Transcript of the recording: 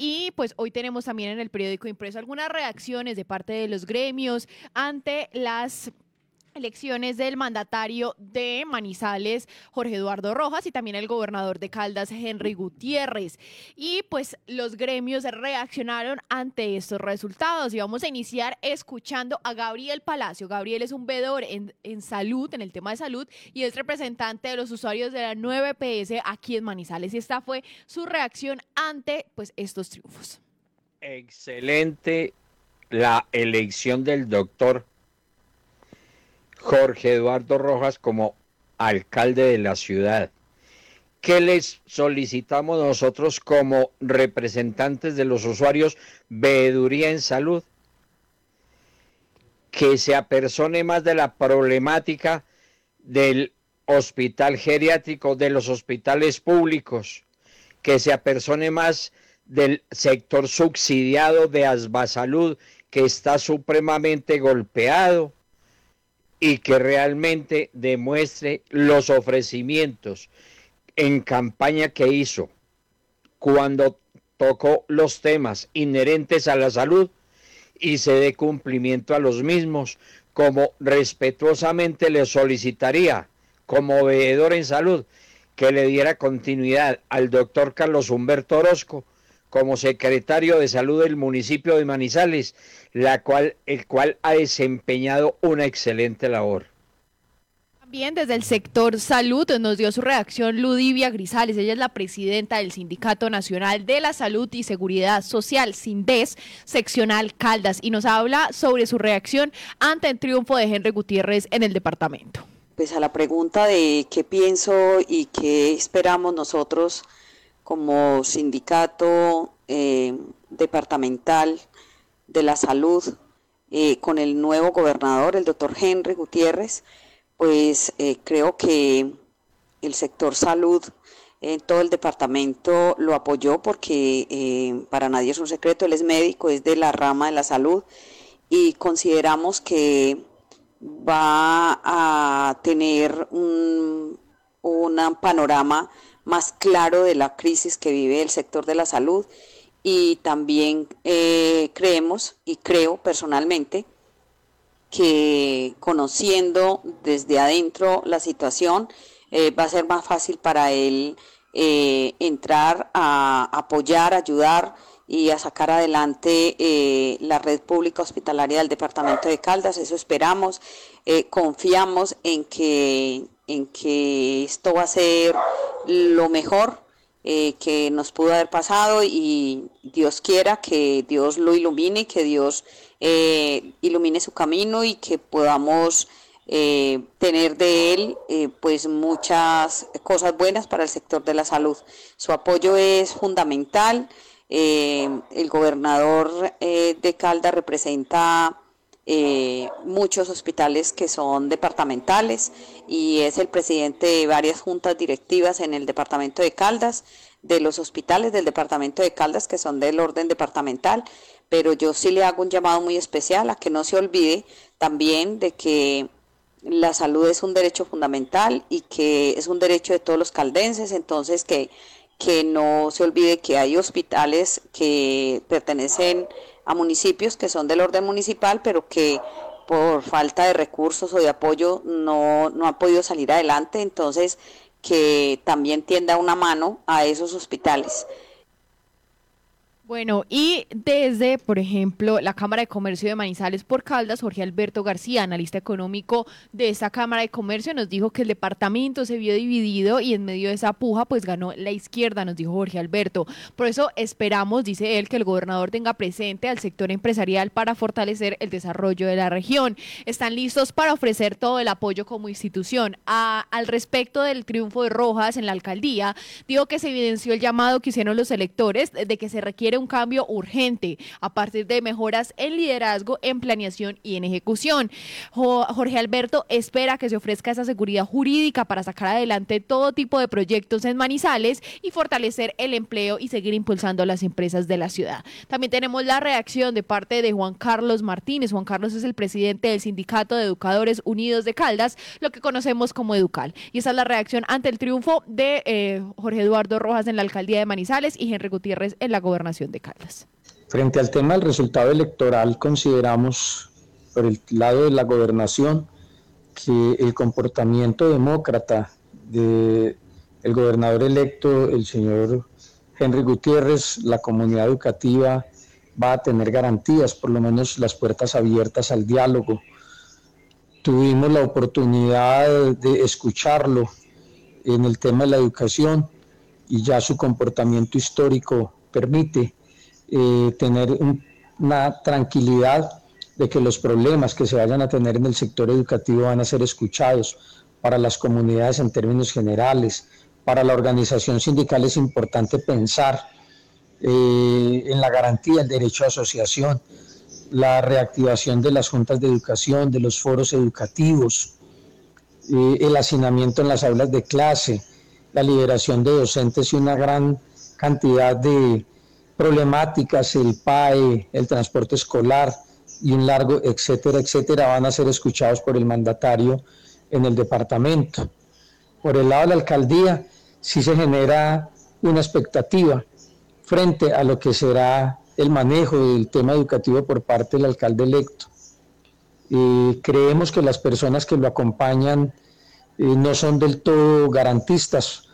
y pues hoy tenemos también en el periódico impreso algunas reacciones de parte de los gremios ante las elecciones del mandatario de Manizales, Jorge Eduardo Rojas, y también el gobernador de Caldas, Henry Gutiérrez. Y pues los gremios reaccionaron ante estos resultados. Y vamos a iniciar escuchando a Gabriel Palacio. Gabriel es un vedor en, en salud, en el tema de salud, y es representante de los usuarios de la 9PS aquí en Manizales. Y esta fue su reacción ante pues estos triunfos. Excelente la elección del doctor Jorge Eduardo Rojas como alcalde de la ciudad. ¿Qué les solicitamos nosotros como representantes de los usuarios veeduría en salud? Que se apersone más de la problemática del hospital geriátrico, de los hospitales públicos, que se apersone más del sector subsidiado de Asbasalud, que está supremamente golpeado y que realmente demuestre los ofrecimientos en campaña que hizo cuando tocó los temas inherentes a la salud y se dé cumplimiento a los mismos, como respetuosamente le solicitaría como veedor en salud que le diera continuidad al doctor Carlos Humberto Orozco como secretario de salud del municipio de Manizales, la cual, el cual ha desempeñado una excelente labor. También desde el sector salud nos dio su reacción Ludivia Grisales. Ella es la presidenta del Sindicato Nacional de la Salud y Seguridad Social, SINDES, seccional Caldas, y nos habla sobre su reacción ante el triunfo de Henry Gutiérrez en el departamento. Pues a la pregunta de qué pienso y qué esperamos nosotros como sindicato eh, departamental de la salud eh, con el nuevo gobernador, el doctor Henry Gutiérrez, pues eh, creo que el sector salud en todo el departamento lo apoyó porque para nadie es un secreto, él es médico, es de la rama de la salud y consideramos que va a tener un, panorama más claro de la crisis que vive el sector de la salud y también eh, creemos y creo personalmente que conociendo desde adentro la situación eh, va a ser más fácil para él eh, entrar a apoyar, ayudar y a sacar adelante la red pública hospitalaria del departamento de Caldas. Eso esperamos, confiamos en que, en que esto va a ser lo mejor eh, que nos pudo haber pasado y Dios quiera que Dios lo ilumine, que Dios eh, ilumine su camino y que podamos eh, tener de él pues muchas cosas buenas para el sector de la salud. Su apoyo es fundamental. el gobernador de Calda representa eh, muchos hospitales que son departamentales y es el presidente de varias juntas directivas en el departamento de Caldas, de los hospitales del departamento de Caldas que son del orden departamental, pero yo sí le hago un llamado muy especial a que no se olvide también de que la salud es un derecho fundamental y que es un derecho de todos los caldenses, entonces que, que no se olvide que hay hospitales que pertenecen a municipios que son del orden municipal, pero que por falta de recursos o de apoyo no, no han podido salir adelante, entonces que también tienda una mano a esos hospitales. Bueno, y desde, por ejemplo, la Cámara de Comercio de Manizales por Caldas, Jorge Alberto García, analista económico de esta Cámara de Comercio, nos dijo que el departamento se vio dividido y en medio de esa puja, pues ganó la izquierda, nos dijo Jorge Alberto. Por eso esperamos, dice él, que el gobernador tenga presente al sector empresarial para fortalecer el desarrollo de la región. Están listos para ofrecer todo el apoyo como institución. al respecto del triunfo de Rojas en la alcaldía, dijo que se evidenció el llamado que hicieron los electores de que se requiere un cambio urgente a partir de mejoras en liderazgo, en planeación y en ejecución. Jorge Alberto espera que se ofrezca esa seguridad jurídica para sacar adelante todo tipo de proyectos en Manizales y fortalecer el empleo y seguir impulsando las empresas de la ciudad. También tenemos la reacción de parte de Juan Carlos Martínez. Juan Carlos es el presidente del Sindicato de Educadores Unidos de Caldas, lo que conocemos como Educal. Y esa es la reacción ante el triunfo de eh, Jorge Eduardo Rojas en la alcaldía de Manizales y Henry Gutiérrez en la gobernación Frente al tema del resultado electoral, consideramos por el lado de la gobernación que el comportamiento demócrata del el gobernador electo, el señor Henry Gutiérrez, la comunidad educativa va a tener garantías, por lo menos las puertas abiertas al diálogo. Tuvimos la oportunidad de escucharlo en el tema de la educación y ya su comportamiento histórico permite eh, tener una tranquilidad de que los problemas que se vayan a tener en el sector educativo van a ser escuchados para las comunidades en términos generales. Para la organización sindical es importante pensar eh, en la garantía del derecho a asociación, la reactivación de las juntas de educación, de los foros educativos, eh, el hacinamiento en las aulas de clase, la liberación de docentes y una gran cantidad de problemáticas, el PAE, el transporte escolar y un largo, etcétera, etcétera, van a ser escuchados por el mandatario en el departamento. Por el lado de la alcaldía, sí se genera una expectativa frente a lo que será el manejo del tema educativo por parte del alcalde electo. creemos que las personas que lo acompañan eh, no son del todo garantistas